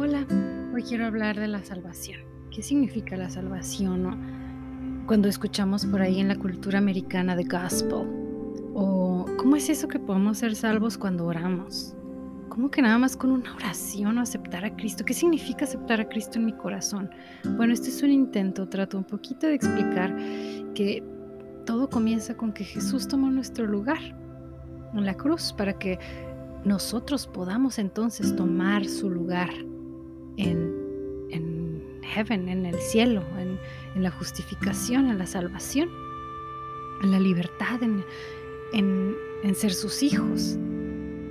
Hola, hoy quiero hablar de la salvación. ¿Qué significa la salvación? Cuando escuchamos por ahí en la cultura americana de gospel, o cómo es eso que podemos ser salvos cuando oramos. ¿Cómo que nada más con una oración o aceptar a Cristo? ¿Qué significa aceptar a Cristo en mi corazón? Bueno, este es un intento, trato un poquito de explicar que todo comienza con que Jesús tomó nuestro lugar en la cruz para que nosotros podamos entonces tomar su lugar en, en heaven, en el cielo, en, la justificación, en la salvación, en la libertad, en, en ser sus hijos,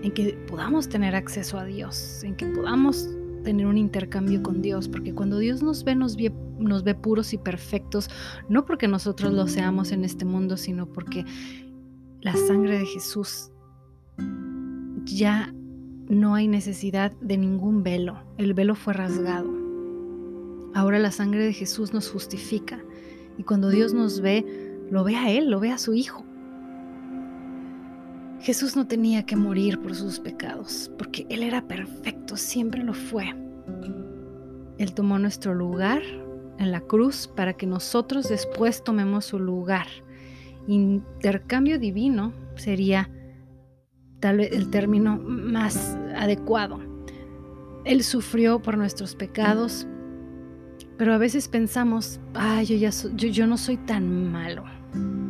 en que podamos tener acceso a Dios, en que podamos tener un intercambio con Dios, porque cuando Dios nos ve, nos ve, nos ve puros y perfectos, no porque nosotros lo seamos en este mundo, sino porque la sangre de Jesús ya no hay necesidad de ningún velo. El velo fue rasgado. Ahora la sangre de Jesús nos justifica. Y cuando Dios nos ve, lo ve a Él, lo ve a su Hijo. Jesús no tenía que morir por sus pecados, porque Él era perfecto, siempre lo fue. Él tomó nuestro lugar en la cruz para que nosotros después tomemos su lugar. Intercambio divino sería tal vez el término más adecuado. Él sufrió por nuestros pecados, pero a veces pensamos, ay, yo, ya yo, no soy tan malo.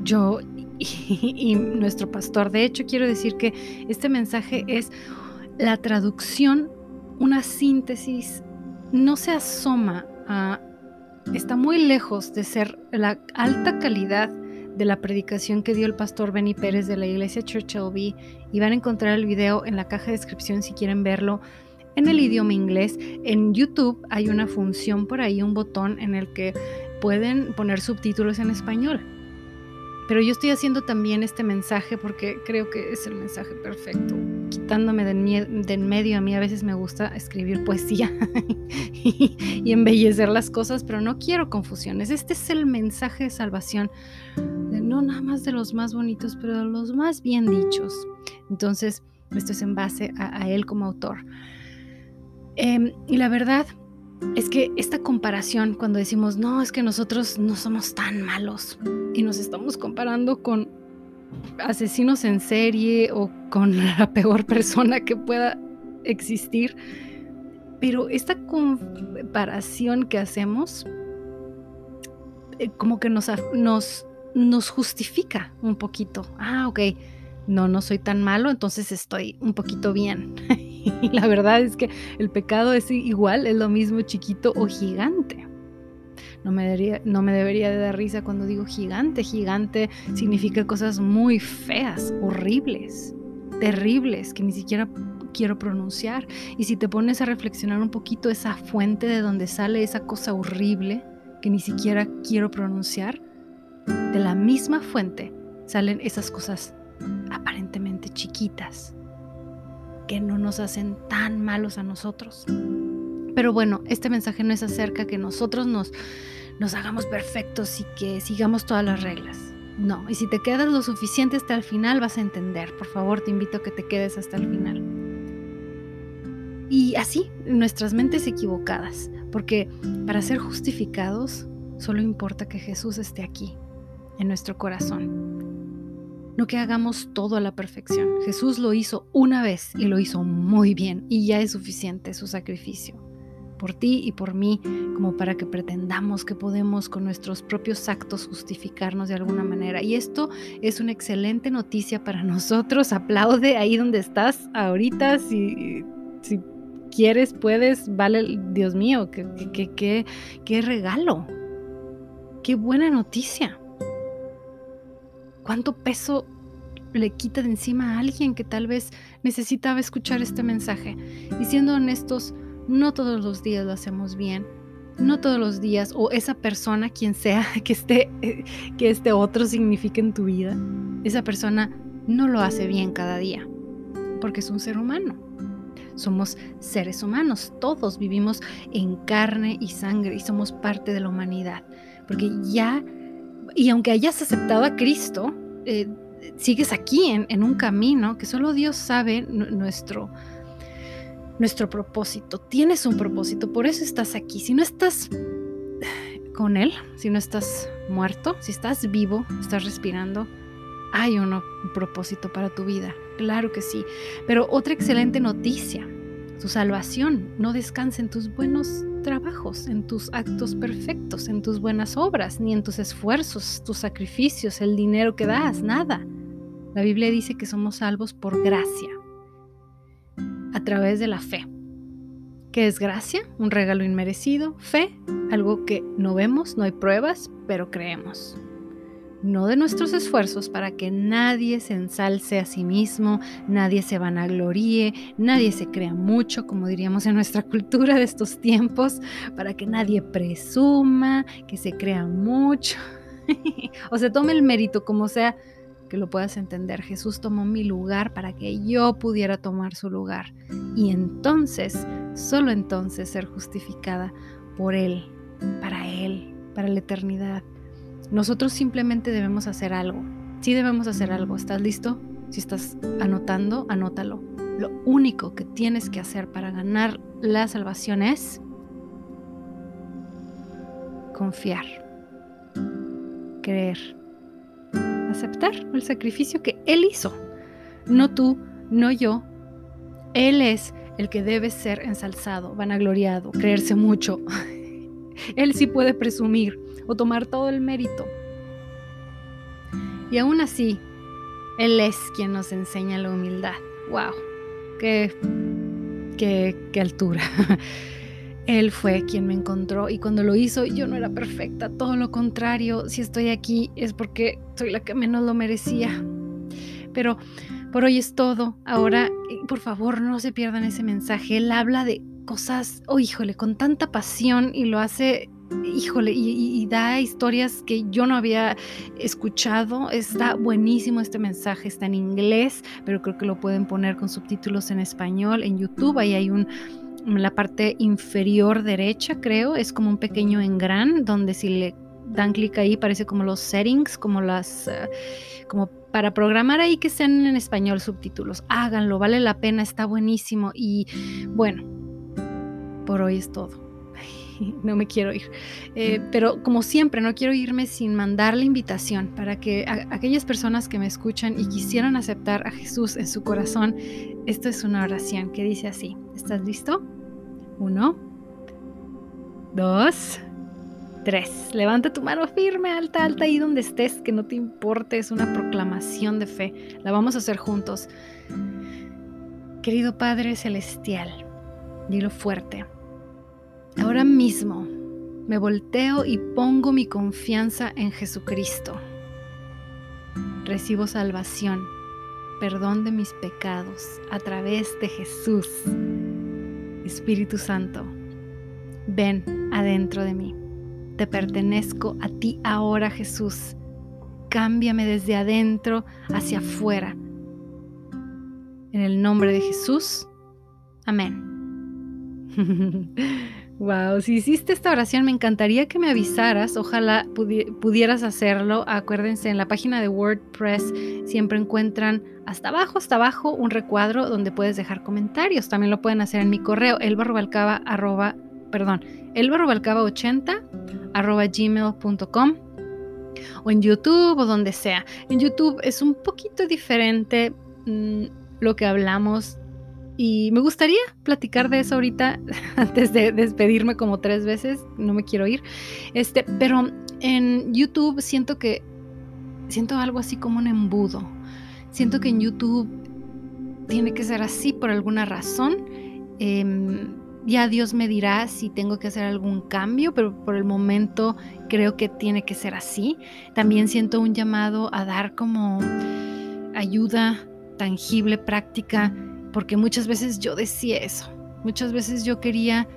Yo y, nuestro pastor, de hecho, quiero decir que este mensaje es la traducción, una síntesis, no se asoma a, está muy lejos de ser la alta calidad de la predicación que dio el pastor Benny Pérez de la iglesia Church LB y van a encontrar el video en la caja de descripción si quieren verlo en el idioma inglés. En YouTube hay una función por ahí, un botón en el que pueden poner subtítulos en español. Pero yo estoy haciendo también este mensaje porque creo que es el mensaje perfecto. Quitándome de, en medio, a mí a veces me gusta escribir poesía y, embellecer las cosas, pero no quiero confusiones. Este es el mensaje de salvación, no nada más de los más bonitos, pero de los más bien dichos. Entonces, esto es en base a, él como autor. Em, y la verdad es que esta comparación, cuando decimos, no, es que nosotros no somos tan malos y nos estamos comparando con asesinos en serie o con la peor persona que pueda existir, pero esta comparación que hacemos eh, como que nos, nos, nos justifica un poquito. Ah, ok, no, no soy tan malo, entonces estoy un poquito bien. y la verdad es que el pecado es igual, es lo mismo chiquito o gigante. No me, debería, no me debería de dar risa cuando digo gigante. Gigante significa cosas muy feas, horribles, terribles, que ni siquiera quiero pronunciar. Y si te pones a reflexionar un poquito esa fuente de donde sale esa cosa horrible que ni siquiera quiero pronunciar, de la misma fuente salen esas cosas aparentemente chiquitas que no nos hacen tan malos a nosotros. Pero bueno, este mensaje no es acerca que nosotros nos, nos hagamos perfectos y que sigamos todas las reglas. No, y si te quedas lo suficiente hasta el final vas a entender. Por favor, te invito a que te quedes hasta el final. Y así, nuestras mentes equivocadas, porque para ser justificados solo importa que Jesús esté aquí, en nuestro corazón. No que hagamos todo a la perfección. Jesús lo hizo una vez y lo hizo muy bien y ya es suficiente su sacrificio por ti y por mí, como para que pretendamos que podemos con nuestros propios actos justificarnos de alguna manera. Y esto es una excelente noticia para nosotros. Aplaude ahí donde estás ahorita, si, si quieres, puedes, vale, Dios mío, qué, qué, qué, qué regalo, qué buena noticia cuánto peso le quita de encima a alguien que tal vez necesitaba escuchar este mensaje. Y siendo honestos, no todos los días lo hacemos bien. No todos los días, o esa persona, quien sea que esté, que este otro signifique en tu vida, esa persona no lo hace bien cada día, porque es un ser humano. Somos seres humanos, todos vivimos en carne y sangre y somos parte de la humanidad, porque ya y aunque hayas aceptado a Cristo, eh, sigues aquí en, un camino que solo Dios sabe nuestro, nuestro propósito. Tienes un propósito, por eso estás aquí. Si no estás con Él, si no estás muerto, si estás vivo, estás respirando, hay un propósito para tu vida. Claro que sí. Pero otra excelente noticia, tu salvación no descansa en tus buenos trabajos, en tus actos perfectos, en tus buenas obras, ni en tus esfuerzos, tus sacrificios, el dinero que das, nada. La Biblia dice que somos salvos por gracia, a través de la fe. ¿Qué es gracia? Un regalo inmerecido. Fe, algo que no vemos, no hay pruebas, pero creemos no de nuestros esfuerzos para que nadie se ensalce a sí mismo, nadie se vanagloríe, nadie se crea mucho, como diríamos en nuestra cultura de estos tiempos, para que nadie presuma, que se crea mucho, o se tome el mérito como sea que lo puedas entender. Jesús tomó mi lugar para que yo pudiera tomar su lugar y entonces, solo entonces ser justificada por Él, para Él, para la eternidad. Nosotros simplemente debemos hacer algo. Sí debemos hacer algo. ¿Estás listo? Si estás anotando, anótalo. Lo único que tienes que hacer para ganar la salvación es confiar, creer, aceptar el sacrificio que Él hizo. No tú, no yo. Él es el que debe ser ensalzado, vanagloriado, creerse mucho. Él sí puede presumir o tomar todo el mérito. Y aún así, Él es quien nos enseña la humildad. ¡Wow! ¡Qué, qué, qué altura! Él fue quien me encontró y cuando lo hizo yo no era perfecta, todo lo contrario, si estoy aquí es porque soy la que menos lo merecía. Pero por hoy es todo. Ahora, por favor, no se pierdan ese mensaje. Él habla de cosas, oh híjole, con tanta pasión y lo hace híjole, y, da historias que yo no había escuchado. Está buenísimo este mensaje, está en inglés, pero creo que lo pueden poner con subtítulos en español en YouTube. Ahí hay un la parte inferior derecha, creo, es como un pequeño engran donde si le dan clic ahí parece como los settings, como las eh, como para programar ahí que sean en español subtítulos. Háganlo, vale la pena, está buenísimo y bueno, por hoy es todo. no me quiero ir. Eh, pero como siempre, no quiero irme sin mandar la invitación para que aquellas personas que me escuchan y quisieran aceptar a Jesús en su corazón, esto es una oración que dice así. ¿Estás listo? Uno, dos, tres. Levanta tu mano firme, alta, alta, ahí donde estés, que no te importe, es una proclamación de fe. La vamos a hacer juntos. Querido Padre Celestial, dilo fuerte Ahora mismo me volteo y pongo mi confianza en Jesucristo. Recibo salvación, perdón de mis pecados a través de Jesús. Espíritu Santo, ven adentro de mí. Te pertenezco a ti ahora, Jesús. Cámbiame desde adentro hacia afuera. En el nombre de Jesús. Amén. Wow, si hiciste esta oración me encantaría que me avisaras, ojalá pudieras hacerlo. Acuérdense, en la página de WordPress siempre encuentran hasta abajo, hasta abajo un recuadro donde puedes dejar comentarios. También lo pueden hacer en mi correo, elbarrobalcaba, arroba, perdón, elbarrobalcaba80 arroba gmail.com o en YouTube o donde sea. En YouTube es un poquito diferente mm, lo que hablamos y me gustaría platicar de eso ahorita, antes de despedirme como tres veces, no me quiero ir. Este, pero en YouTube siento que siento algo así como un embudo. Siento que en YouTube tiene que ser así por alguna razón. Em, ya Dios me dirá si tengo que hacer algún cambio, pero por el momento creo que tiene que ser así. También siento un llamado a dar como ayuda tangible, práctica porque muchas veces yo decía eso, muchas veces yo quería,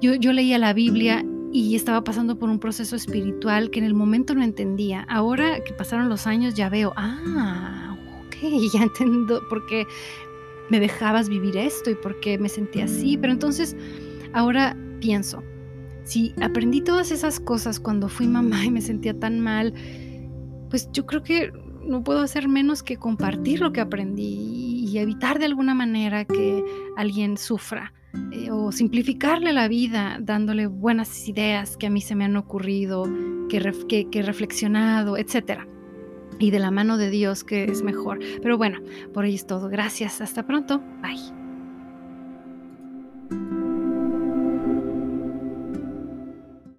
yo, leía la Biblia y estaba pasando por un proceso espiritual que en el momento no entendía. Ahora que pasaron los años ya veo, ah, ok, ya entiendo por qué me dejabas vivir esto y por qué me sentía así. Pero entonces ahora pienso, si aprendí todas esas cosas cuando fui mamá y me sentía tan mal, pues yo creo que no puedo hacer menos que compartir lo que aprendí y evitar de alguna manera que alguien sufra eh, o simplificarle la vida dándole buenas ideas que a mí se me han ocurrido, que, que he reflexionado, etcétera y de la mano de Dios que es mejor. Pero bueno, por ahí es todo. Gracias. Hasta pronto. Bye.